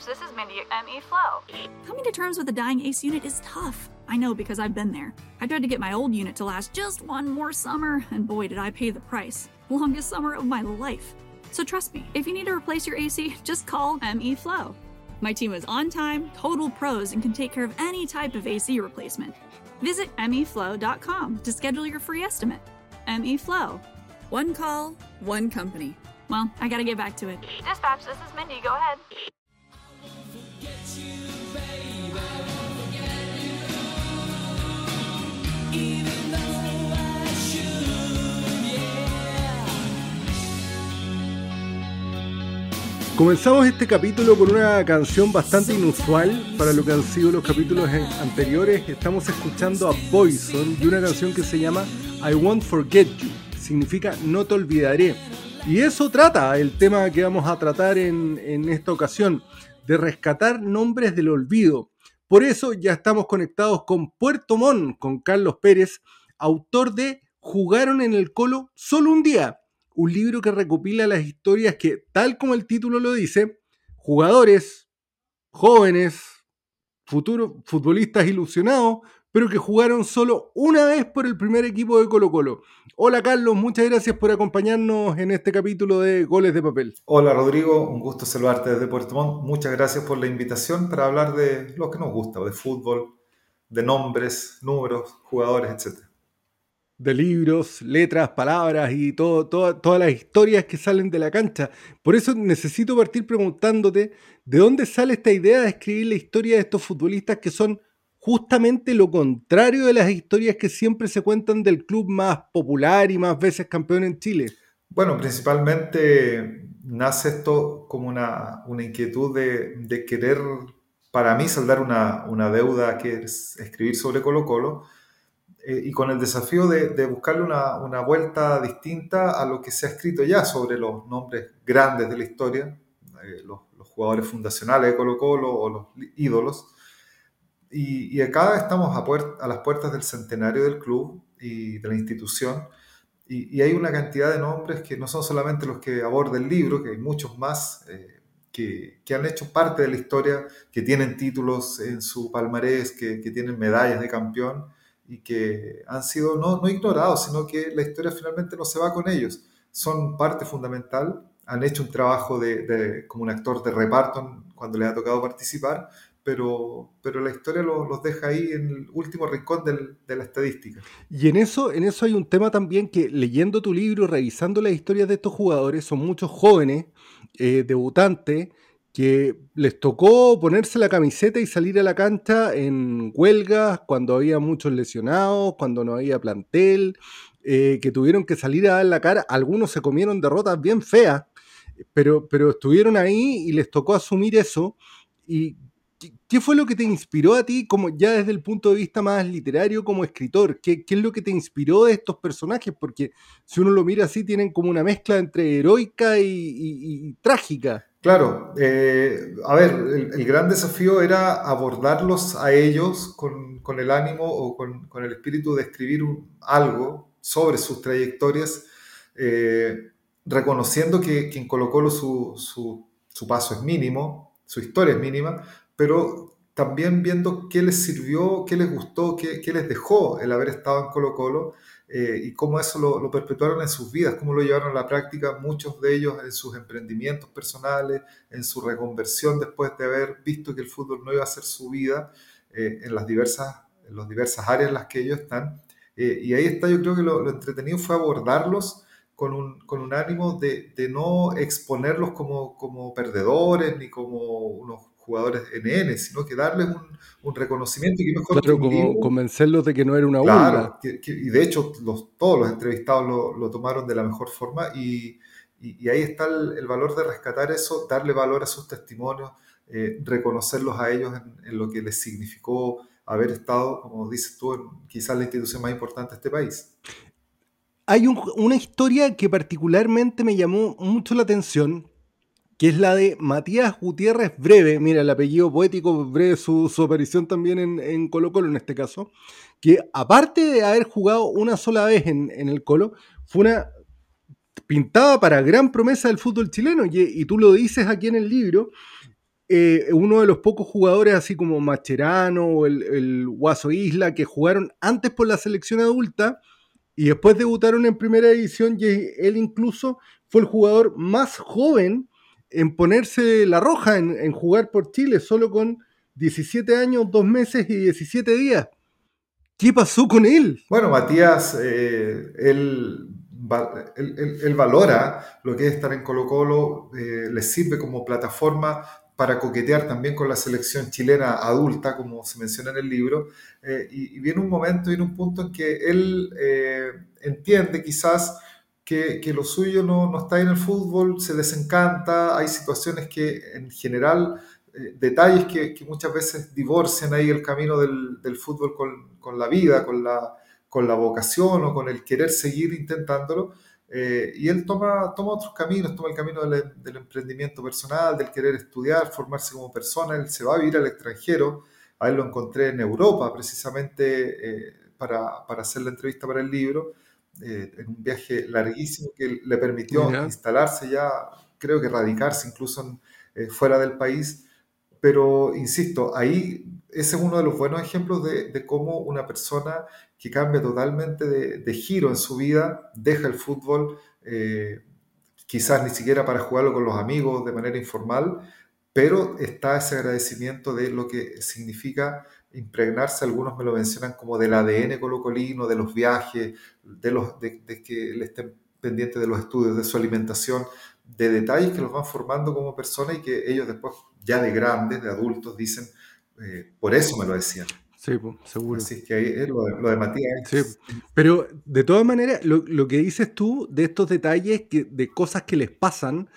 Dispatch, this is Mindy at ME Flow. Coming to terms with a dying ACE unit is tough. I know because I've been there. I tried to get my old unit to last just one more summer, and boy, did I pay the price. Longest summer of my life. So trust me, if you need to replace your AC, just call ME Flow. My team is on time, total pros, and can take care of any type of AC replacement. Visit meflow.com to schedule your free estimate. ME Flow. One call, one company. Well, I gotta get back to it. Dispatch, this is Mindy. Go ahead. Comenzamos este capítulo con una canción bastante inusual para lo que han sido los capítulos anteriores. Estamos escuchando a Poison y una canción que se llama I Won't Forget You. Significa No te olvidaré. Y eso trata el tema que vamos a tratar en, en esta ocasión, de rescatar nombres del olvido. Por eso ya estamos conectados con Puerto Montt, con Carlos Pérez, autor de Jugaron en el Colo solo un día un libro que recopila las historias que, tal como el título lo dice, jugadores, jóvenes, futuros futbolistas ilusionados, pero que jugaron solo una vez por el primer equipo de Colo Colo. Hola Carlos, muchas gracias por acompañarnos en este capítulo de Goles de Papel. Hola Rodrigo, un gusto saludarte desde Puerto Montt. Muchas gracias por la invitación para hablar de lo que nos gusta, de fútbol, de nombres, números, jugadores, etc de libros, letras, palabras y todo, todas las historias que salen de la cancha. Por eso necesito partir preguntándote de dónde sale esta idea de escribir la historia de estos futbolistas que son justamente lo contrario de las historias que siempre se cuentan del club más popular y más veces campeón en Chile. Bueno, principalmente nace esto como una, inquietud de, querer, para mí, saldar una, una deuda que es escribir sobre Colo Colo eh, y con el desafío de, buscarle una, vuelta distinta a lo que se ha escrito ya sobre los nombres grandes de la historia, eh, los, jugadores fundacionales de Colo Colo o los ídolos. Y, acá estamos a, las puertas del centenario del club y de la institución. Y, hay una cantidad de nombres que no son solamente los que aborda el libro, que hay muchos más eh, que, han hecho parte de la historia, que tienen títulos en su palmarés, que, que tienen medallas de campeón y que han sido no, no ignorados, sino que la historia finalmente no se va con ellos. Son parte fundamental, han hecho un trabajo de, como un actor de reparto cuando les ha tocado participar, pero, pero la historia los, deja ahí en el último rincón del, de la estadística. Y en eso, en eso hay un tema también que leyendo tu libro, revisando las historias de estos jugadores, son muchos jóvenes, eh, debutantes, que les tocó ponerse la camiseta y salir a la cancha en huelgas, cuando había muchos lesionados, cuando no había plantel, eh, que tuvieron que salir a dar la cara. Algunos se comieron derrotas bien feas, pero, pero estuvieron ahí y les tocó asumir eso. ¿Y qué, fue lo que te inspiró a ti, como ya desde el punto de vista más literario, como escritor? ¿Qué, es lo que te inspiró de estos personajes? Porque si uno lo mira así, tienen como una mezcla entre heroica y trágica. Claro, eh, a ver, el, gran desafío era abordarlos a ellos con, el ánimo o con, el espíritu de escribir algo sobre sus trayectorias, eh, reconociendo que, en Colo su, su, paso es mínimo, su historia es mínima, pero también viendo qué les sirvió, qué les gustó, qué, qué les dejó el haber estado en Colo Colo eh, y cómo eso lo, perpetuaron en sus vidas, cómo lo llevaron a la práctica muchos de ellos en sus emprendimientos personales, en su reconversión después de haber visto que el fútbol no iba a ser su vida eh, en, las diversas, en las diversas áreas en las que ellos están. Eh, y ahí está, yo creo que lo, entretenido fue abordarlos con un, con un ánimo de, de, no exponerlos como, como perdedores ni como unos jugadores NN, sino que darles un, un reconocimiento y mejor claro, como convencerlos de que no era una claro, y de hecho los, todos los entrevistados lo, lo, tomaron de la mejor forma y, y, ahí está el, valor de rescatar eso, darle valor a sus testimonios, eh, reconocerlos a ellos en, lo que les significó haber estado, como dices tú, en quizás la institución más importante de este país. Hay una historia que particularmente me llamó mucho la atención, que es la de Matías Gutiérrez Breve, mira el apellido poético, breve su, aparición también en, Colo Colo en este caso, que aparte de haber jugado una sola vez en, el Colo, fue una pintada para gran promesa del fútbol chileno, y, tú lo dices aquí en el libro, eh, uno de los pocos jugadores, así como Macherano o el, el Guaso Isla, que jugaron antes por la selección adulta y después debutaron en primera división y él incluso fue el jugador más joven en ponerse la roja, en, jugar por Chile, solo con 17 años, 2 meses y 17 días. ¿Qué pasó con él? Bueno, Matías, eh, él, él, él, valora lo que es estar en Colo Colo, eh, le sirve como plataforma para coquetear también con la selección chilena adulta, como se menciona en el libro, eh, y, y, viene un momento, viene un punto en que él eh, entiende quizás que, que, lo suyo no, no está en el fútbol, se desencanta, hay situaciones que en general, eh, detalles que, que, muchas veces divorcian ahí el camino del, del fútbol con, con, la vida, con la, con la vocación o con el querer seguir intentándolo. Eh, y él toma, toma otros caminos, toma el camino del, del, emprendimiento personal, del querer estudiar, formarse como persona. Él se va a vivir al extranjero. A él lo encontré en Europa, precisamente eh, para, para, hacer la entrevista para el libro, eh, en un viaje larguísimo que le permitió Mira. instalarse ya, creo que radicarse incluso en, eh, fuera del país. Pero, insisto, ahí ese es uno de los buenos ejemplos de, de cómo una persona que cambia totalmente de, de, giro en su vida, deja el fútbol, eh, quizás ni siquiera para jugarlo con los amigos de manera informal, pero está ese agradecimiento de lo que significa impregnarse, algunos me lo mencionan como del ADN colocolino, de los viajes, de, los, de, de que le estén pendientes de los estudios, de su alimentación, de detalles que los van formando como persona y que ellos después, ya de grandes, de adultos, dicen, eh, por eso me lo decían. Sí, seguro. Así que ahí es lo de, lo de Matías. Sí, pero de todas maneras, lo, lo, que dices tú de estos detalles, que, de cosas que les pasan,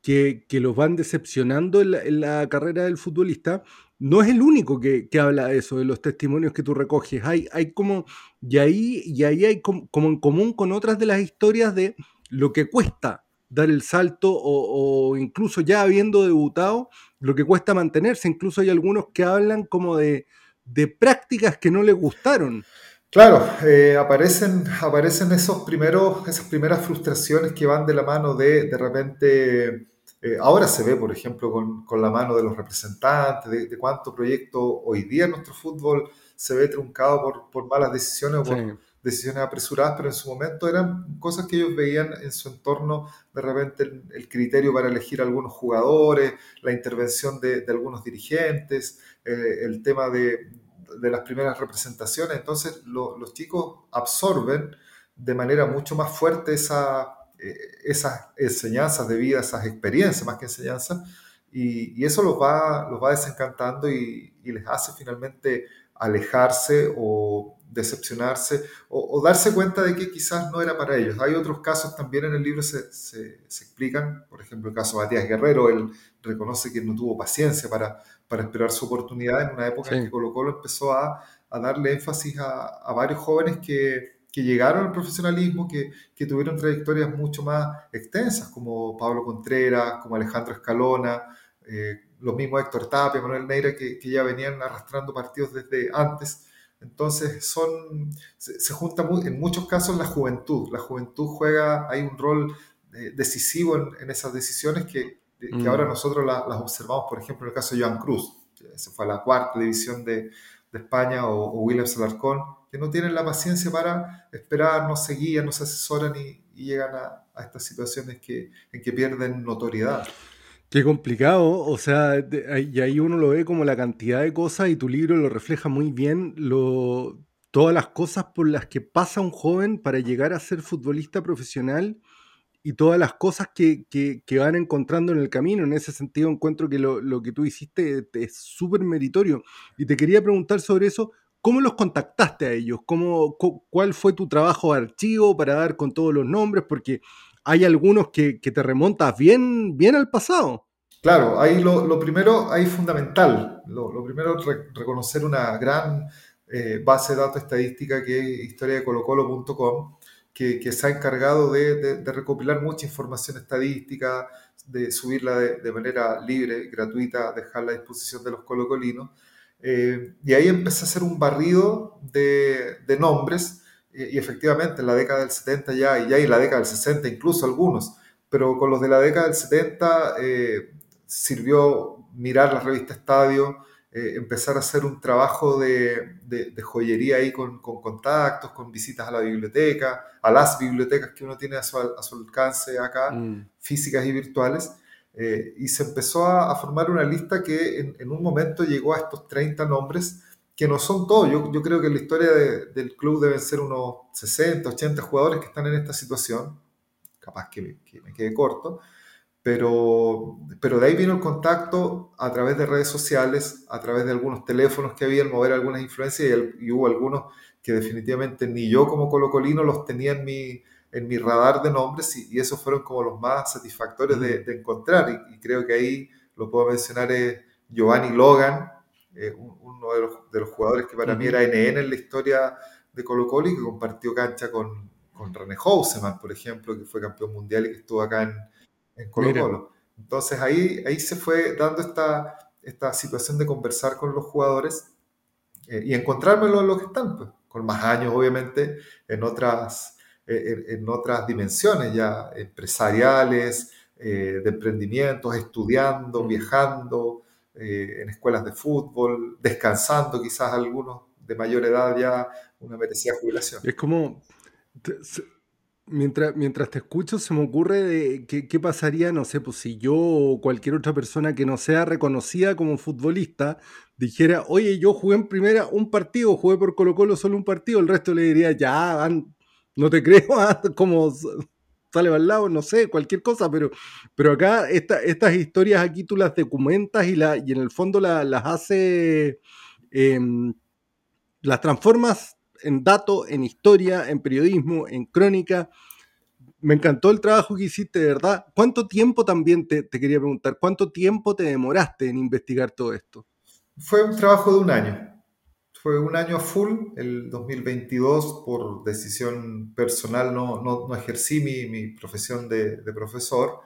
que, que los van decepcionando en la, en la, carrera del futbolista, no es el único que, que, habla de eso, de los testimonios que tú recoges. Hay, hay como, y ahí, y ahí hay como, como en común con otras de las historias de lo que cuesta dar el salto o, incluso ya habiendo debutado, lo que cuesta mantenerse. Incluso hay algunos que hablan como de, de prácticas que no les gustaron. Claro, eh, aparecen, aparecen esos primeros, esas primeras frustraciones que van de la mano de de repente, eh, ahora se ve, por ejemplo, con, con, la mano de los representantes, de, de, cuánto proyecto hoy día en nuestro fútbol se ve truncado por, por malas decisiones o por sí. decisiones apresuradas, pero en su momento eran cosas que ellos veían en su entorno, de repente el, el criterio para elegir algunos jugadores, la intervención de, de algunos dirigentes, eh, el tema de, de, las primeras representaciones. Entonces lo, los chicos absorben de manera mucho más fuerte esa, esas enseñanzas de vida, esas experiencias más que enseñanzas, y, y eso los va, los va desencantando y, y, les hace finalmente alejarse o decepcionarse o, o, darse cuenta de que quizás no era para ellos. Hay otros casos también en el libro se, se, se explican, por ejemplo el caso de Matías Guerrero, él reconoce que no tuvo paciencia para, para esperar su oportunidad en una época sí. en que Colo Colo empezó a, a darle énfasis a, a varios jóvenes que, que, llegaron al profesionalismo, que, que, tuvieron trayectorias mucho más extensas, como Pablo Contreras, como Alejandro Escalona, eh, los mismos Héctor Tapia, Manuel Neira, que, que, ya venían arrastrando partidos desde antes. Entonces, son, se, se junta muy, en muchos casos la juventud. La juventud juega, hay un rol eh, decisivo en, en, esas decisiones que, que mm. ahora nosotros la, las observamos, por ejemplo, en el caso de Joan Cruz, se fue a la cuarta división de, de España, o, o Williams Alarcón, que no tienen la paciencia para esperar, no se guían, no se asesoran y, llegan a, a, estas situaciones que, en que pierden notoriedad. Qué complicado, o sea, y ahí uno lo ve como la cantidad de cosas y tu libro lo refleja muy bien, lo, todas las cosas por las que pasa un joven para llegar a ser futbolista profesional y todas las cosas que, que, van encontrando en el camino. En ese sentido encuentro que lo, lo que tú hiciste es súper meritorio. Y te quería preguntar sobre eso, ¿cómo los contactaste a ellos? ¿Cómo, ¿Cuál fue tu trabajo de archivo para dar con todos los nombres? Porque hay algunos que, que te remontas bien, bien al pasado. Claro, ahí lo, lo primero, ahí fundamental, lo, primero re, reconocer una gran eh, base de datos estadística que es historia de colocolo.com, que, que, se ha encargado de, de, de, recopilar mucha información estadística, de subirla de, de, manera libre, gratuita, dejarla a disposición de los colocolinos. Eh, y ahí empecé a hacer un barrido de, nombres, y, y, efectivamente en la década del 70 ya, y ya en la década del 60 incluso algunos, pero con los de la década del 70 eh, sirvió mirar la revista Estadio, eh, empezar a hacer un trabajo de, joyería ahí con, contactos, con visitas a la biblioteca, a las bibliotecas que uno tiene a su, alcance acá, mm. físicas y virtuales. Eh, y se empezó a, formar una lista que en, un momento llegó a estos 30 nombres, que no son todos. Yo, yo creo que en la historia del club deben ser unos 60, 80 jugadores que están en esta situación. Capaz que, que me quede corto pero, pero de ahí vino el contacto a través de redes sociales, a través de algunos teléfonos que había, mover algunas influencias y, hubo algunos que definitivamente ni yo como colocolino los tenía en mi, en mi radar de nombres y, esos fueron como los más satisfactorios de, encontrar. Y, creo que ahí lo puedo mencionar es Giovanni Logan, eh, uno de los, de los, jugadores que para mí era NN en la historia de Colo Colo y que compartió cancha con, con René Houseman, por ejemplo, que fue campeón mundial y que estuvo acá en, en Colo Colo. Entonces ahí, ahí se fue dando esta, esta situación de conversar con los jugadores eh, y encontrármelo en los que están, pues, con más años obviamente, en otras, eh, en, otras dimensiones ya empresariales, eh, de emprendimientos, estudiando, mm. viajando, en escuelas de fútbol, descansando quizás algunos de mayor edad ya una merecida jubilación. Es como Mientras, mientras te escucho, se me ocurre de qué, pasaría, no sé, pues si yo o cualquier otra persona que no sea reconocida como futbolista dijera, oye, yo jugué en primera un partido, jugué por Colo Colo solo un partido, el resto le diría, ya, no te creo, ah, como sale al lado, no sé, cualquier cosa, pero, pero acá estas historias aquí tú las documentas y, la, y en el fondo las hace, em, las transformas en dato, en historia, en periodismo, en crónica. Me encantó el trabajo que hiciste, de verdad. ¿Cuánto tiempo también te, quería preguntar? ¿Cuánto tiempo te demoraste en investigar todo esto? Fue un trabajo de un año. Fue un año full. El 2022, por decisión personal, no, no, ejercí mi, mi profesión de, de, profesor.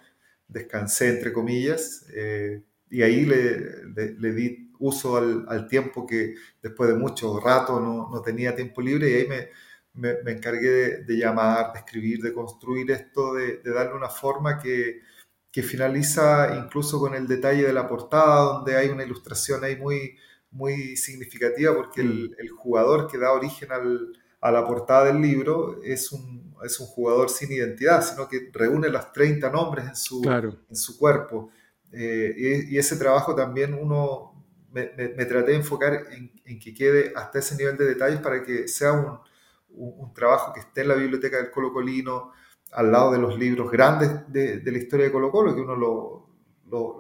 Descansé, entre comillas. Eh, y ahí le, le di uso al, tiempo que después de mucho rato no, no tenía tiempo libre y ahí me, me, encargué de, llamar, de escribir, de construir esto, de, de darle una forma que, que, finaliza incluso con el detalle de la portada, donde hay una ilustración ahí muy, muy significativa porque el, mm. el jugador que da origen al, a la portada del libro es un, es un jugador sin identidad, sino que reúne los 30 nombres en su, en su cuerpo. Eh, y, ese trabajo también uno, me, traté de enfocar en, que quede hasta ese nivel de detalles para que sea un, un, trabajo que esté en la biblioteca del Colo Colino, al lado de los libros grandes de, de la historia de Colo Colo, que uno lo,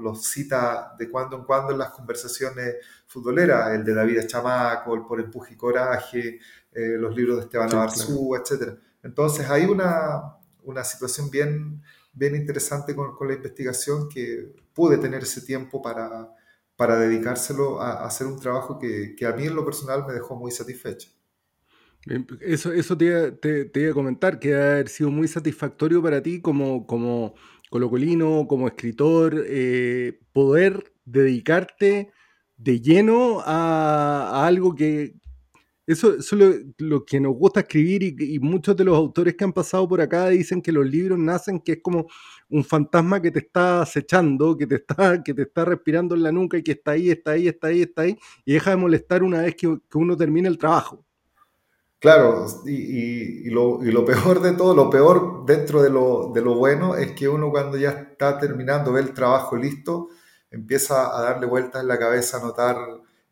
lo, cita de cuando en cuando en las conversaciones futboleras, el de David Chamaco, el Por Empuje y Coraje, eh, los libros de Esteban Abarzú, etc. Entonces hay una, una situación bien, bien interesante con, con, la investigación que pude tener ese tiempo para, para dedicárselo a, hacer un trabajo que, a mí en lo personal me dejó muy satisfecho. Eso, eso te, te, iba a comentar, que ha sido muy satisfactorio para ti como, como colocolino, como escritor, eh, poder dedicarte de lleno a, algo que, eso, es lo, que nos gusta escribir y, muchos de los autores que han pasado por acá dicen que los libros nacen que es como un fantasma que te está acechando, que te está, que te está respirando en la nuca y que está ahí, está ahí, está ahí, está ahí, y deja de molestar una vez que, uno termina el trabajo. Claro, y, lo, peor de todo, lo peor dentro de lo, de lo bueno es que uno cuando ya está terminando, ve el trabajo listo, empieza a darle vueltas en la cabeza, a notar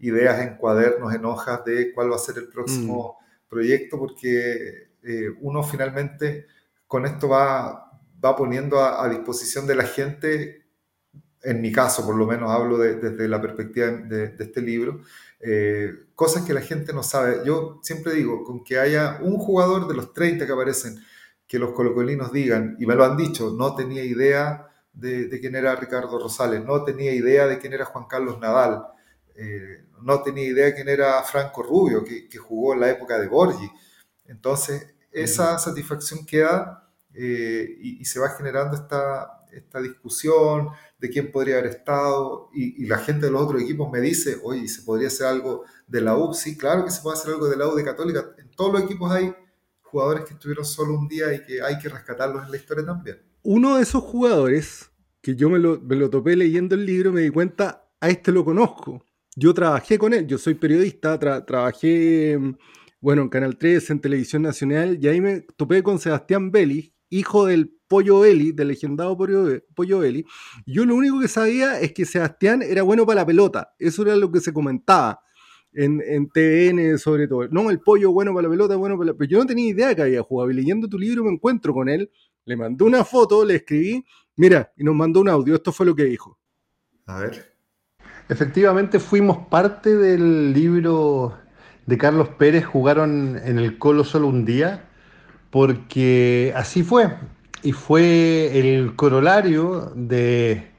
ideas en cuadernos, en hojas de cuál va a ser el próximo mm. proyecto, porque eh, uno finalmente con esto va, va poniendo a, disposición de la gente, en mi caso por lo menos hablo desde la perspectiva de, este libro, eh, cosas que la gente no sabe. Yo siempre digo, con que haya un jugador de los 30 que aparecen, que los colocolinos digan, y me lo han dicho, no tenía idea de, quién era Ricardo Rosales, no tenía idea de quién era Juan Carlos Nadal, eh, no tenía idea de quién era Franco Rubio, que, jugó en la época de Borgi. Entonces, esa satisfacción queda eh, y, se va generando esta, esta discusión de quién podría haber estado y, la gente de los otros equipos me dice, oye, ¿se podría hacer algo de la U? Sí, claro que se puede hacer algo de la U de Católica. En todos los equipos hay jugadores que estuvieron solo un día y que hay que rescatarlos en la historia también. Uno de esos jugadores, que yo me lo, me lo topé leyendo el libro, me di cuenta, a este lo conozco. Yo trabajé con él, yo soy periodista, trabajé, bueno, en Canal 3, en Televisión Nacional, y ahí me topé con Sebastián Belli, hijo del Pollo Belli, del legendado Pollo, Belli. Yo lo único que sabía es que Sebastián era bueno para la pelota, eso era lo que se comentaba en, en TVN sobre todo. No, el pollo bueno para la pelota, bueno para la... Pero yo no tenía idea que había jugado. Y leyendo tu libro me encuentro con él, le mandé una foto, le escribí, mira, y nos mandó un audio. Esto fue lo que dijo. A ver. Efectivamente fuimos parte del libro de Carlos Pérez, jugaron en el Colo solo un día, porque así fue. Y fue el corolario de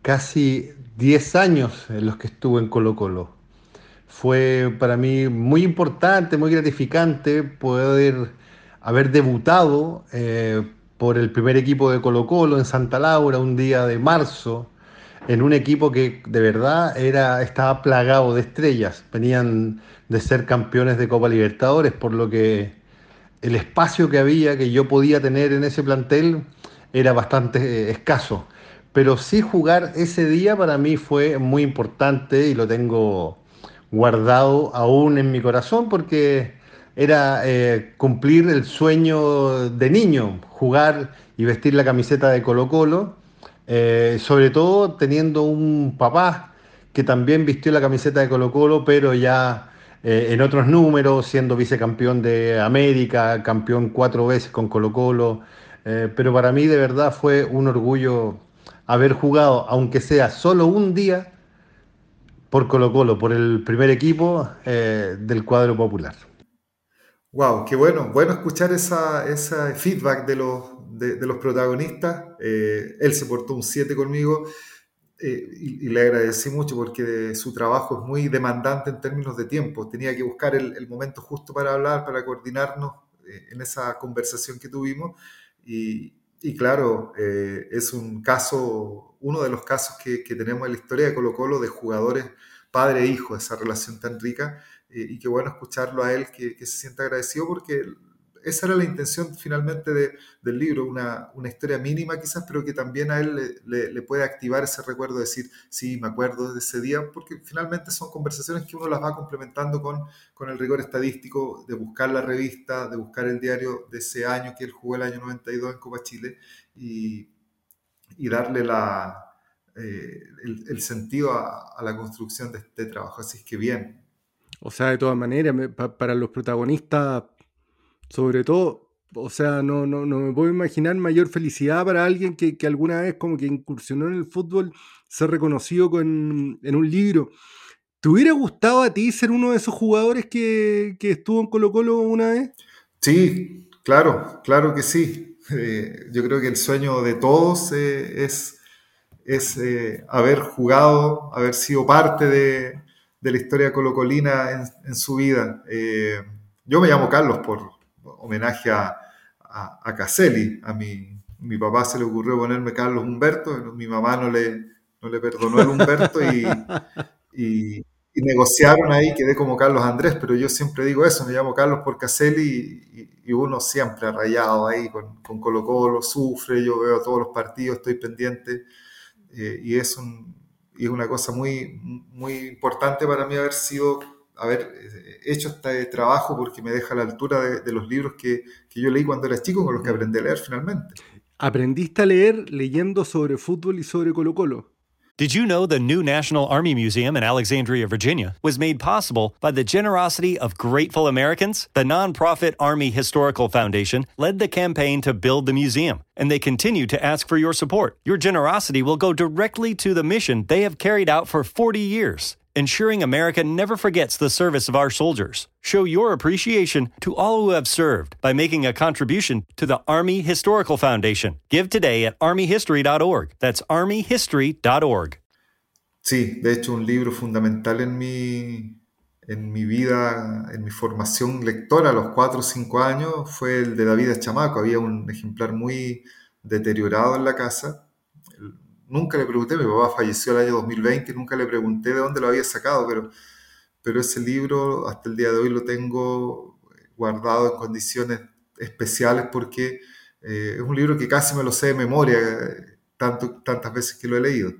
casi 10 años en los que estuve en Colo Colo fue para mí muy importante, muy gratificante poder haber debutado eh, por el primer equipo de Colo Colo en Santa Laura un día de marzo, en un equipo que de verdad era, estaba plagado de estrellas. Venían de ser campeones de Copa Libertadores, por lo que el espacio que había, que yo podía tener en ese plantel, era bastante eh, escaso. Pero sí jugar ese día para mí fue muy importante y lo tengo guardado aún en mi corazón porque era eh, cumplir el sueño de niño, jugar y vestir la camiseta de Colo Colo, eh, sobre todo teniendo un papá que también vistió la camiseta de Colo Colo, pero ya eh, en otros números, siendo vicecampeón de América, campeón cuatro veces con Colo Colo, pero para mí de verdad fue un orgullo haber jugado, aunque sea solo un día, por Colo Colo, por el primer equipo eh, del cuadro popular. Wow, qué bueno, bueno escuchar esa, ese feedback de los, de, los protagonistas. Eh, él se portó un 7 conmigo eh, y, le agradecí mucho porque su trabajo es muy demandante en términos de tiempo. Tenía que buscar el, momento justo para hablar, para coordinarnos en esa conversación que tuvimos. Y, y claro, es un caso uno de los casos que, tenemos en la historia de Colo Colo de jugadores padre e esa relación tan rica, eh, y qué bueno escucharlo a él, que, se sienta agradecido porque esa era la intención finalmente del libro, una, historia mínima quizás, pero que también a él le, puede activar ese recuerdo de decir, sí, me acuerdo de ese día, porque finalmente son conversaciones que uno las va complementando con, con el rigor estadístico de buscar la revista, de buscar el diario de ese año que él jugó el año 92 en Copa Chile, y, y darle la, eh, el, sentido a, la construcción de este trabajo. Así es que bien. O sea, de todas maneras, para los protagonistas, sobre todo, o sea, no, no, no, me puedo imaginar mayor felicidad para alguien que, que, alguna vez como que incursionó en el fútbol, ser reconocido con, en un libro. ¿Te hubiera gustado a ti ser uno de esos jugadores que, que estuvo en Colo Colo una vez? Sí, claro, claro que sí. Eh, yo creo que el sueño de todos eh, es, es eh, haber jugado, haber sido parte de, la historia colocolina en, en su vida. yo me llamo Carlos por homenaje a, a, Caselli. A mi, mi, papá se le ocurrió ponerme Carlos Humberto, mi mamá no le, no le perdonó el Humberto y y negociaron ahí, quedé como Carlos Andrés, pero yo siempre digo eso, me llamo Carlos por Caselli y, uno siempre rayado ahí con, con, Colo Colo, sufre, yo veo todos los partidos, estoy pendiente eh, y es, un, y es una cosa muy, muy importante para mí haber sido, haber eh, hecho este trabajo porque me deja a la altura de, de los libros que, que, yo leí cuando era chico, con los que aprendí a leer finalmente. ¿Aprendiste a leer leyendo sobre fútbol y sobre Colo Colo? Did you know the new National Army Museum in Alexandria, Virginia was made possible by the generosity of grateful Americans? The nonprofit Army Historical Foundation led the campaign to build the museum, and they continue to ask for your support. Your generosity will go directly to the mission they have carried out for 40 years ensuring America never forgets the service of our soldiers. Show your appreciation to all who have served by making a contribution to the Army Historical Foundation. Give today at armyhistory.org. That's armyhistory.org. Sí, de hecho, un libro fundamental en mi, en mi vida, en mi formación lectora a los 4 o 5 años fue el de David Chamaco. Había un ejemplar muy deteriorado en la casa nunca le pregunté, mi papá falleció el año 2020 y nunca le pregunté de dónde lo había sacado, pero, pero ese libro hasta el día de hoy lo tengo guardado en condiciones especiales porque eh, es un libro que casi me lo sé de memoria, tanto, tantas veces que lo he leído.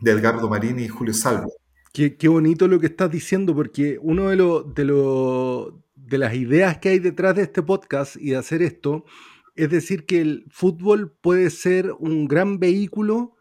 de Edgardo Marini y Julio Salvo. Qué, bonito lo que estás diciendo, porque uno de, lo, de las ideas que hay detrás de este podcast y de hacer esto es decir que el fútbol puede ser un gran vehículo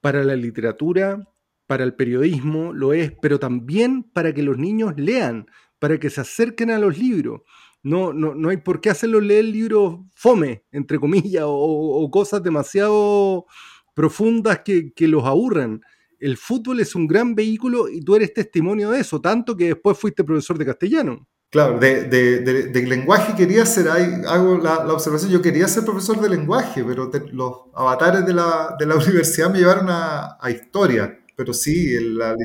para la literatura, para el periodismo, lo es, pero también para que los niños lean, para que se acerquen a los libros. No, no, no hay por qué hacerlos leer libros fome, entre comillas, o, o cosas demasiado profundas que, que los aburran el fútbol es un gran vehículo y tú eres testimonio de eso, tanto que después fuiste profesor de castellano. Claro, de, de, de, de lenguaje quería ser, ahí hago la, la, observación, yo quería ser profesor de lenguaje, pero te, los avatares de la, de la, universidad me llevaron a, a historia, pero sí, el, la,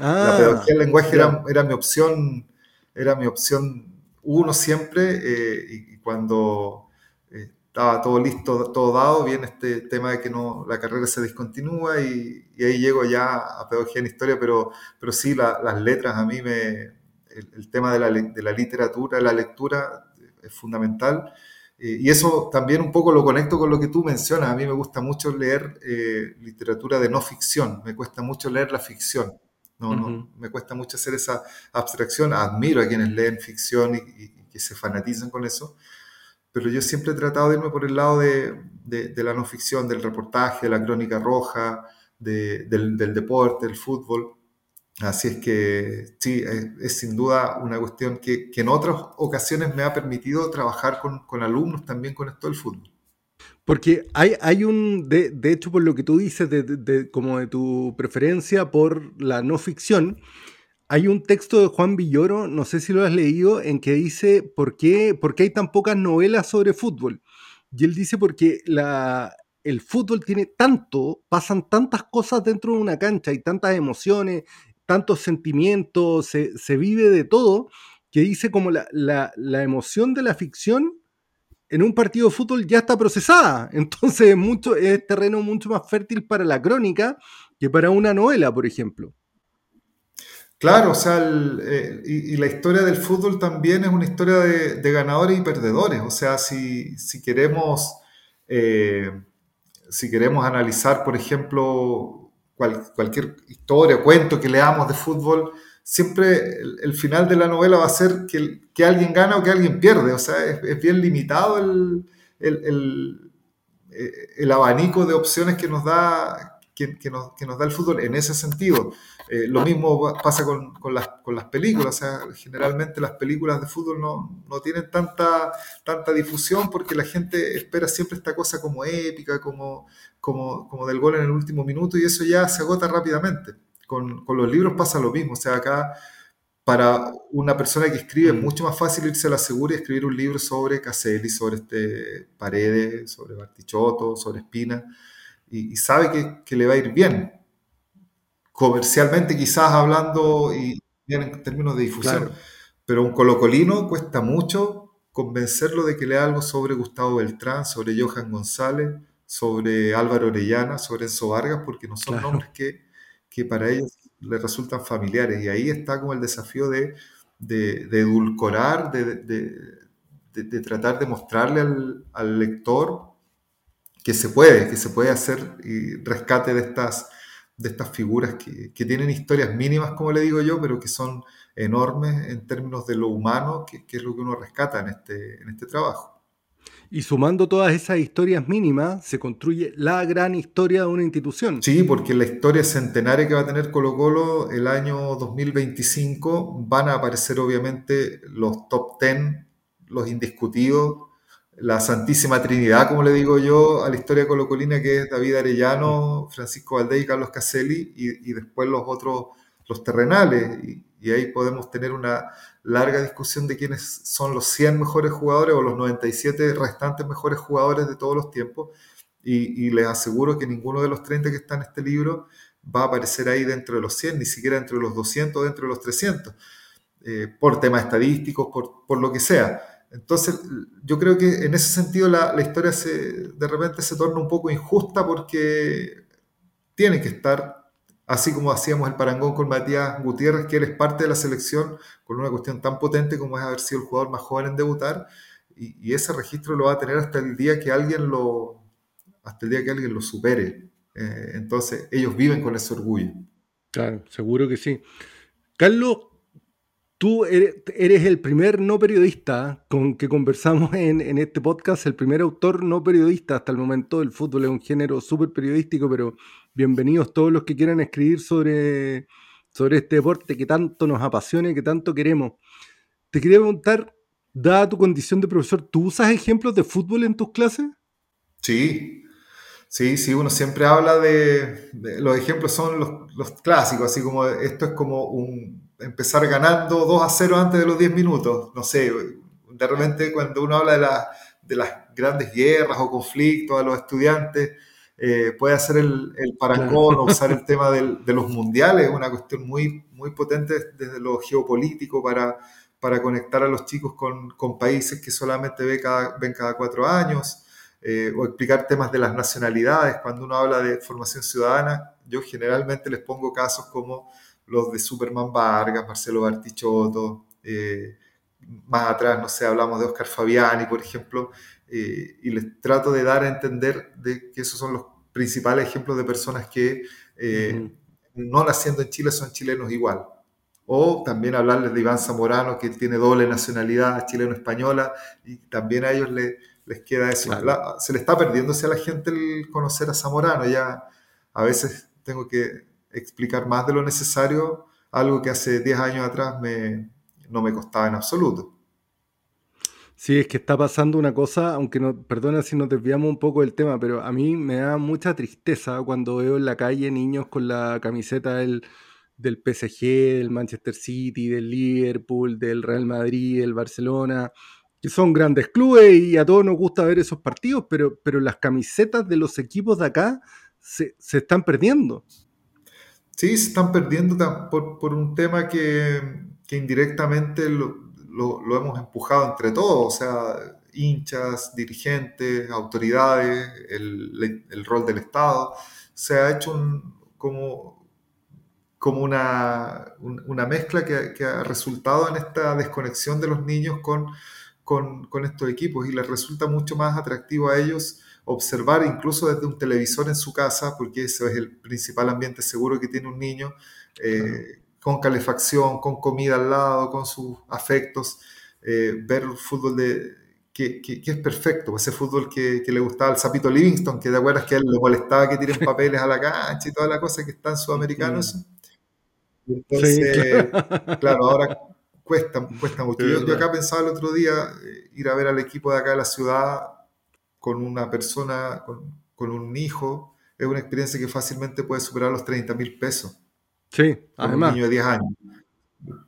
ah, la, pedagogía del lenguaje era, era, mi opción, era mi opción uno siempre, eh, y, cuando eh, estaba todo listo, todo dado, viene este tema de que no, la carrera se discontinúa y, y ahí llego ya a pedagogía en historia, pero, pero sí, la, las letras a mí me el, el tema de la, de la, literatura, la lectura es fundamental. Eh, y eso también un poco lo conecto con lo que tú mencionas. A mí me gusta mucho leer eh, literatura de no ficción, me cuesta mucho leer la ficción. No, uh -huh. no, me cuesta mucho hacer esa abstracción. Admiro a quienes leen ficción y, y, y, que se fanatizan con eso. Pero yo siempre he tratado de irme por el lado de, de, de la no ficción, del reportaje, de la crónica roja, de, del, del deporte, del fútbol. Así es que sí, es, es sin duda una cuestión que, que, en otras ocasiones me ha permitido trabajar con, con alumnos también con esto del fútbol. Porque hay, hay un, de, de, hecho, por lo que tú dices, de, de, como de tu preferencia por la no ficción, hay un texto de Juan Villoro, no sé si lo has leído, en que dice por qué, por qué hay tan pocas novelas sobre fútbol. Y él dice porque la, el fútbol tiene tanto, pasan tantas cosas dentro de una cancha y tantas emociones tantos sentimientos, se, se, vive de todo, que dice como la, la, la, emoción de la ficción en un partido de fútbol ya está procesada. Entonces mucho, es terreno mucho más fértil para la crónica que para una novela, por ejemplo. Claro, o sea, eh, y, la historia del fútbol también es una historia de, de ganadores y perdedores. O sea, si, si queremos... Eh, si queremos analizar, por ejemplo, cual, cualquier historia, cuento que leamos de fútbol, siempre el, final de la novela va a ser que, que alguien gana o que alguien pierde. O sea, es, bien limitado el, el, el, abanico de opciones que nos da, que, que, nos, que nos da el fútbol en ese sentido. Eh, lo mismo pasa con, con, las, con, las, películas. O sea, generalmente las películas de fútbol no, no, tienen tanta, tanta difusión porque la gente espera siempre esta cosa como épica, como, como, como del gol en el último minuto y eso ya se agota rápidamente. Con, con los libros pasa lo mismo. O sea, acá para una persona que escribe es mm. mucho más fácil irse a la segura y escribir un libro sobre Caselli, sobre este Paredes, sobre Bartichotto, sobre Espina, y, y sabe que, que, le va a ir bien comercialmente quizás hablando y en términos de difusión. Claro. Pero un colocolino cuesta mucho convencerlo de que lea algo sobre Gustavo Beltrán, sobre Johan González, sobre Álvaro Orellana, sobre Enzo Vargas, porque no son claro. nombres que, que, para ellos les resultan familiares. Y ahí está como el desafío de, de, de edulcorar, de, de, tratar de mostrarle al, al lector que se puede, que se puede hacer y rescate de estas de estas figuras que, que, tienen historias mínimas, como le digo yo, pero que son enormes en términos de lo humano, que, que es lo que uno rescata en este, en este trabajo. Y sumando todas esas historias mínimas, se construye la gran historia de una institución. Sí, porque en la historia centenaria que va a tener Colo Colo el año 2025 van a aparecer obviamente los top 10, los indiscutidos, la Santísima Trinidad, como le digo yo, a la historia colocolina, que es David Arellano, Francisco Valdés y Carlos Caselli, y, después los otros, los terrenales. Y, ahí podemos tener una larga discusión de quiénes son los 100 mejores jugadores o los 97 restantes mejores jugadores de todos los tiempos. Y, les aseguro que ninguno de los 30 que están en este libro va a aparecer ahí dentro de los 100, ni siquiera dentro de los 200 o dentro de los 300, eh, por temas estadísticos, por, por lo que sea. Entonces, yo creo que en ese sentido la, historia se, de repente se torna un poco injusta porque tiene que estar, así como hacíamos el parangón con Matías Gutiérrez, que él es parte de la selección con una cuestión tan potente como es haber sido el jugador más joven en debutar, y, y ese registro lo va a tener hasta el día que alguien lo, hasta el día que alguien lo supere. Eh, entonces, ellos viven con ese orgullo. Claro, seguro que sí. Carlos, tú eres, el primer no periodista con que conversamos en, en, este podcast, el primer autor no periodista hasta el momento. El fútbol es un género súper periodístico, pero bienvenidos todos los que quieran escribir sobre, sobre este deporte que tanto nos apasiona y que tanto queremos. Te quería preguntar, dada tu condición de profesor, ¿tú usas ejemplos de fútbol en tus clases? Sí, sí, sí, uno siempre habla de, los ejemplos son los, los, clásicos, así como esto es como un empezar ganando 2 a 0 antes de los 10 minutos, no sé, de repente cuando uno habla de, la, de las grandes guerras o conflictos a los estudiantes, eh, puede hacer el, el parangón o usar el tema del, de los mundiales, una cuestión muy, muy potente desde lo geopolítico para, para conectar a los chicos con, con países que solamente ven cada, ven cada cuatro años, eh, o explicar temas de las nacionalidades. Cuando uno habla de formación ciudadana, yo generalmente les pongo casos como los de Superman Vargas, Marcelo Bartichotto, eh, más atrás, no sé, hablamos de Oscar Fabiani, por ejemplo, eh, y les trato de dar a entender de que esos son los principales ejemplos de personas que eh, no naciendo en Chile son chilenos igual. O también hablarles de Iván Zamorano, que tiene doble nacionalidad chileno-española, y también a ellos les, les queda eso. se le está perdiéndose a la gente el conocer a Zamorano. Ya a veces tengo que explicar más de lo necesario, algo que hace 10 años atrás me, no me costaba en absoluto. Sí, es que está pasando una cosa, aunque no, perdona si nos desviamos un poco del tema, pero a mí me da mucha tristeza cuando veo en la calle niños con la camiseta del, del PSG, del Manchester City, del Liverpool, del Real Madrid, del Barcelona, que son grandes clubes y a todos nos gusta ver esos partidos, pero, pero las camisetas de los equipos de acá se, se están perdiendo. Sí, se están perdiendo por, por un tema que, que indirectamente lo, lo, hemos empujado entre todos, o sea, hinchas, dirigentes, autoridades, el, el rol del Estado. Se ha hecho un, como, como una, una mezcla que, que, ha resultado en esta desconexión de los niños con, con, con, estos equipos y les resulta mucho más atractivo a ellos observar incluso desde un televisor en su casa, porque ese es el principal ambiente seguro que tiene un niño, eh, con calefacción, con comida al lado, con sus afectos, eh, ver fútbol de, que, que, es perfecto, ese fútbol que, que, le gustaba al Zapito Livingston, que de acuerdas que a él le molestaba que tiren papeles a la cancha y toda la cosa que están sudamericanos. Mm. Entonces, claro. ahora cuesta, cuesta mucho. Yo, acá pensaba el otro día eh, ir a ver al equipo de acá de la ciudad con una persona, con, con un hijo, es una experiencia que fácilmente puede superar los 30 mil pesos. Sí, además. un niño de 10 años.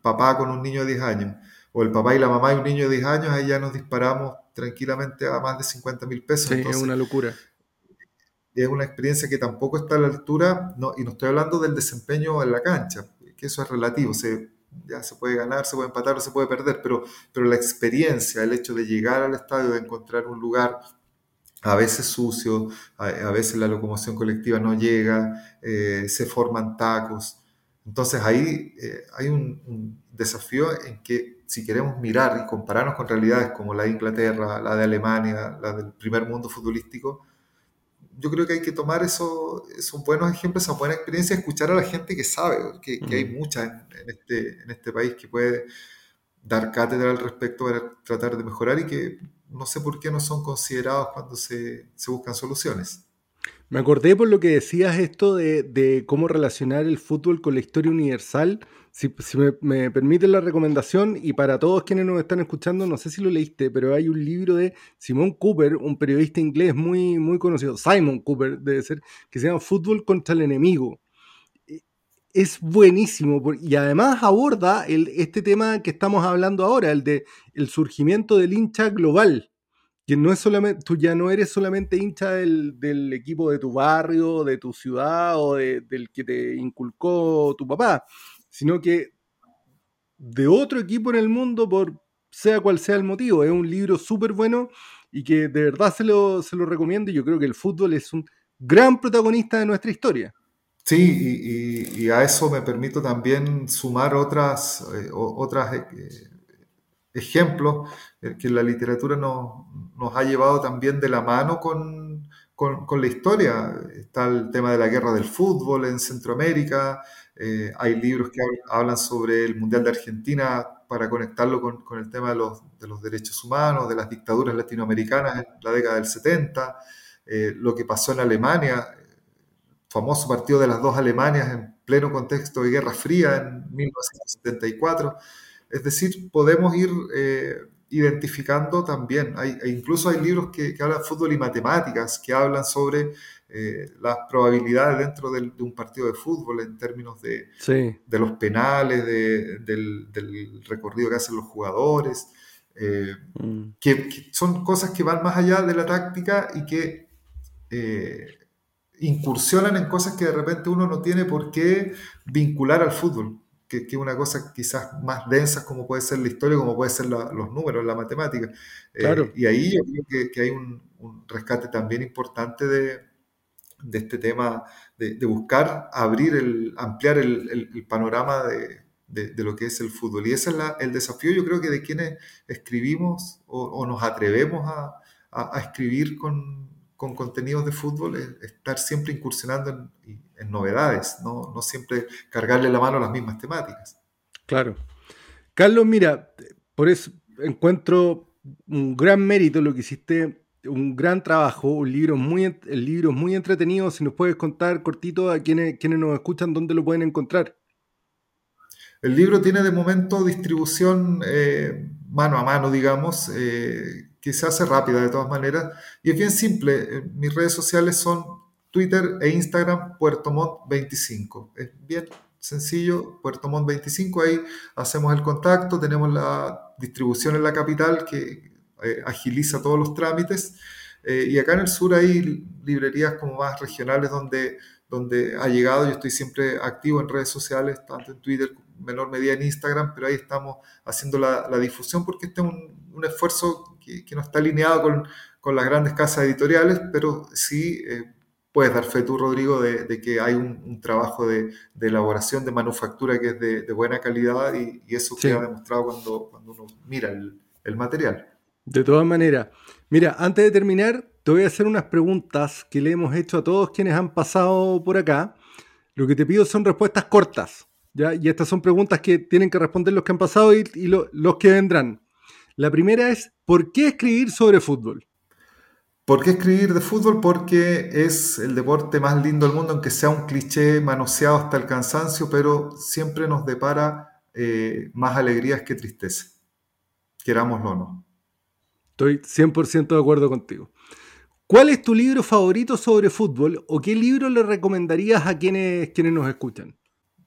Papá con un niño de 10 años. O el papá y la mamá y un niño de 10 años, ahí ya nos disparamos tranquilamente a más de 50 mil pesos. Sí, es una locura. Es una experiencia que tampoco está a la altura, no, y no estoy hablando del desempeño en la cancha, que eso es relativo, se, ya se puede ganar, se puede empatar o se puede perder, pero, pero la experiencia, el hecho de llegar al estadio, de encontrar un lugar a veces sucio, a, veces la locomoción colectiva no llega, eh, se forman tacos, entonces ahí eh, hay un, desafío en que si queremos mirar y compararnos con realidades como la de Inglaterra, la de Alemania, la del primer mundo futbolístico, yo creo que hay que tomar eso, esos buenos ejemplos, esa buena experiencia, escuchar a la gente que sabe, que, hay mucha en, este, en este país que puede dar cátedra al respecto para tratar de mejorar y que no sé por qué no son considerados cuando se, se buscan soluciones. Me acordé por lo que decías esto de, cómo relacionar el fútbol con la historia universal. Si, me, me permite la recomendación, y para todos quienes nos están escuchando, no sé si lo leíste, pero hay un libro de Simon Cooper, un periodista inglés muy, muy conocido, Simon Cooper debe ser, que se llama Fútbol contra el enemigo. Es buenísimo y además aborda el, este tema que estamos hablando ahora, el de el surgimiento del hincha global que no es solamente, tú ya no eres solamente hincha del, equipo de tu barrio, de tu ciudad o del que te inculcó tu papá, sino que de otro equipo en el mundo, por sea cual sea el motivo. Es un libro súper bueno y que de verdad se lo, se lo recomiendo. Y yo creo que el fútbol es un gran protagonista de nuestra historia. Sí, y, a eso me permito también sumar otras, eh, eh, ejemplos que la literatura nos, nos, ha llevado también de la mano con, con, la historia. Está el tema de la guerra del fútbol en Centroamérica, eh, hay libros que hablan sobre el Mundial de Argentina para conectarlo con, con el tema de los, de los, derechos humanos, de las dictaduras latinoamericanas en la década del 70, eh, lo que pasó en Alemania, famoso partido de las dos Alemanias en pleno contexto de Guerra Fría en 1974. Es decir, podemos ir eh, identificando también, hay, e incluso hay libros que, que, hablan de fútbol y matemáticas, que hablan sobre eh, las probabilidades dentro de un partido de fútbol en términos de, de los penales, del, recorrido que hacen los jugadores, eh, mm. que, son cosas que van más allá de la táctica y que incursionan en cosas que de repente uno no tiene por qué vincular al fútbol. Que, es una cosa quizás más densa como puede ser la historia, como puede ser los números, la matemática. y ahí yo creo que, hay un, rescate también importante de, de este tema, de, buscar abrir, el, ampliar el, panorama de, lo que es el fútbol. Y ese es el desafío, yo creo que de quienes escribimos o, nos atrevemos a, escribir con, contenidos de fútbol, es estar siempre incursionando en, novedades, ¿no? no siempre cargarle la mano a las mismas temáticas. Claro. Carlos, mira, por eso encuentro un gran mérito lo que hiciste un gran trabajo, un libro muy, el libro es muy entretenido. Si nos puedes contar cortito a quienes, quienes nos escuchan dónde lo pueden encontrar. El libro tiene de momento distribución eh, mano a mano, digamos, eh, que se hace rápida de todas maneras. Y es bien simple. Mis redes sociales son Twitter e Instagram, Puerto Montt 25. Es bien sencillo, Puerto Montt 25. Ahí hacemos el contacto, tenemos la distribución en la capital que eh, agiliza todos los trámites. Eh, y acá en el sur hay librerías como más regionales donde, donde ha llegado. Yo estoy siempre activo en redes sociales, tanto en Twitter, menor medida en Instagram, pero ahí estamos haciendo la, la difusión porque este es un, un esfuerzo que, que, no está alineado con, con, las grandes casas editoriales, pero sí eh, puedes dar fe tú, Rodrigo, de, de que hay un, un trabajo de, de, elaboración, de manufactura que es de, buena calidad y, y eso queda demostrado cuando, cuando uno mira el, el material. De todas maneras, mira, antes de terminar, te voy a hacer unas preguntas que le hemos hecho a todos quienes han pasado por acá. Lo que te pido son respuestas cortas, ¿ya? Y estas son preguntas que tienen que responder los que han pasado y, los que vendrán. La primera es, ¿por qué escribir sobre fútbol? ¿Por qué escribir de fútbol? Porque es el deporte más lindo del mundo, aunque sea un cliché manoseado hasta el cansancio, pero siempre nos depara eh, más alegrías que tristeza, querámoslo o no. Estoy 100% de acuerdo contigo. ¿Cuál es tu libro favorito sobre fútbol o qué libro le recomendarías a quienes, quienes nos escuchan?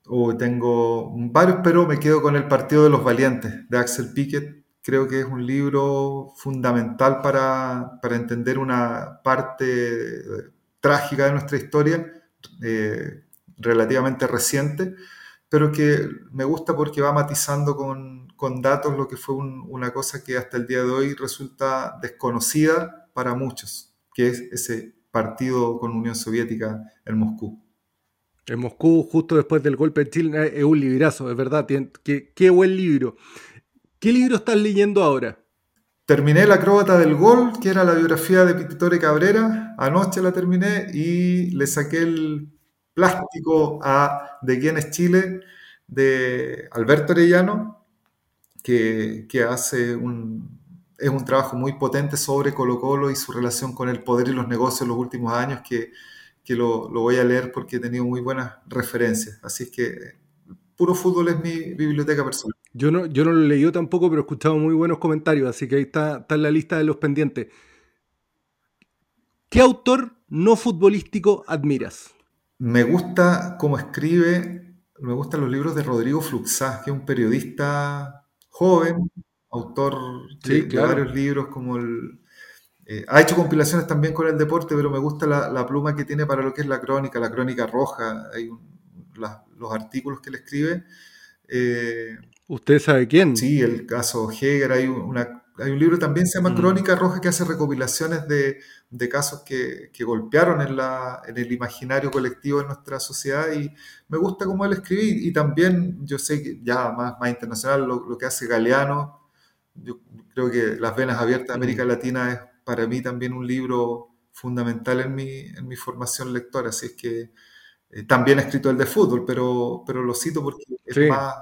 Oh, tengo varios, pero me quedo con El Partido de los Valientes de Axel Piquet. Creo que es un libro fundamental para, para entender una parte eh, trágica de nuestra historia, eh, relativamente reciente, pero que me gusta porque va matizando con, con datos lo que fue una cosa que hasta el día de hoy resulta desconocida para muchos, que es ese partido con Unión Soviética en Moscú. En Moscú, justo después del golpe de Chile, es un librazo, es verdad. Qué, qué buen libro. ¿Qué libro estás leyendo ahora? Terminé La acróbata del gol, que era la biografía de Pititore Cabrera. Anoche la terminé y le saqué el plástico a De quién es Chile de Alberto Arellano que, hace un, es un trabajo muy potente sobre Colo Colo y su relación con el poder y los negocios en los últimos años, que, que lo, lo, voy a leer porque he tenido muy buenas referencias. Así que puro fútbol es mi biblioteca personal. Yo no, yo no lo he leído tampoco, pero he escuchado muy buenos comentarios, así que ahí está, está en la lista de los pendientes. ¿Qué autor no futbolístico admiras? Me gusta cómo escribe, me gustan los libros de Rodrigo Fluxá, que es un periodista joven, autor de, varios libros como el... Eh, ha hecho compilaciones también con el deporte, pero me gusta la, pluma que tiene para lo que es la crónica, la crónica roja, hay los artículos que él escribe. Eh, ¿Usted sabe quién? Sí, el caso Heger, hay, una, hay un libro también se llama mm. Crónica Roja que hace recopilaciones de, de casos que, que golpearon en, la, en, el imaginario colectivo de nuestra sociedad y me gusta cómo él escribe y, también yo sé que ya más, más internacional lo, lo, que hace Galeano, yo creo que Las Venas Abiertas de América mm. Latina es para mí también un libro fundamental en mi, en mi formación lectora, así es que eh, también he escrito el de fútbol, pero, pero lo cito porque es más,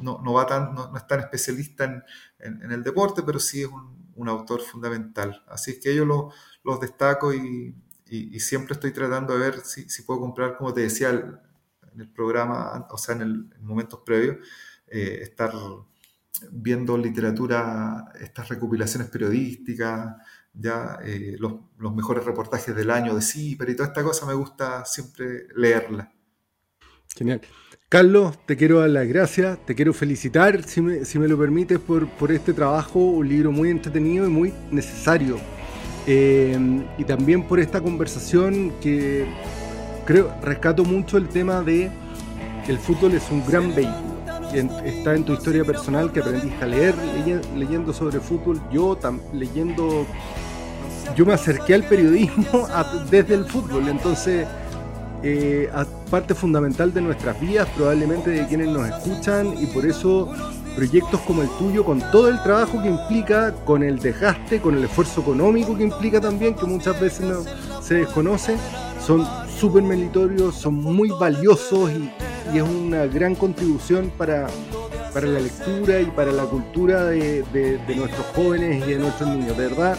no, no, va tan, no, es tan especialista en, en, el deporte, pero sí es un, un autor fundamental. Así que yo lo, los destaco y, y, siempre estoy tratando de ver si, si, puedo comprar, como te decía en el programa, o sea, en, el, en momentos previos, eh, estar viendo literatura, estas recopilaciones periodísticas, ya eh, los, mejores reportajes del año de CIPER y toda esta cosa me gusta siempre leerla. Genial. Carlos, te quiero dar las gracias, te quiero felicitar, si me, si me lo permites, por, por, este trabajo, un libro muy entretenido y muy necesario. Eh, y también por esta conversación que creo, rescato mucho el tema de que el fútbol es un gran vehículo. Está en tu historia personal que aprendiste a leer leyendo sobre fútbol, yo leyendo, yo me acerqué al periodismo desde el fútbol, entonces eh, parte fundamental de nuestras vidas, probablemente de quienes nos escuchan, y por eso proyectos como el tuyo, con todo el trabajo que implica, con el desgaste, con el esfuerzo económico que implica también, que muchas veces no se desconoce, son súper meritorios, son muy valiosos y, es una gran contribución para, para la lectura y para la cultura de, nuestros jóvenes y de nuestros niños. Verdad,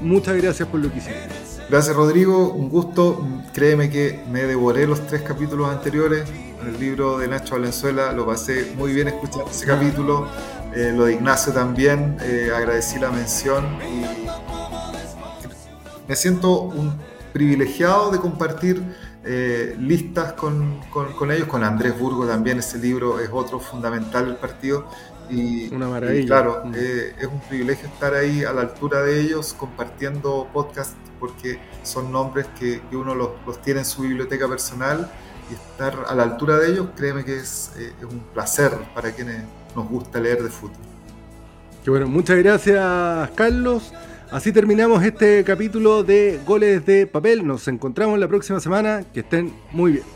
muchas gracias por lo que hiciste. Gracias Rodrigo, un gusto. Créeme que me devoré los tres capítulos anteriores. El libro de Nacho Valenzuela lo pasé muy bien escuchando ese capítulo. Eh, lo de Ignacio también, eh, agradecí la mención me siento un privilegiado de compartir eh, listas con, con, ellos, con Andrés Burgo también, ese libro es otro fundamental del partido. Y, Una maravilla. claro, mm. es un privilegio estar ahí a la altura de ellos compartiendo podcast porque son nombres que, uno los, tiene en su biblioteca personal y estar a la altura de ellos, créeme que es, eh, un placer para quienes nos gusta leer de fútbol. Qué bueno, muchas gracias Carlos. Así terminamos este capítulo de Goles de Papel. Nos encontramos la próxima semana. Que estén muy bien.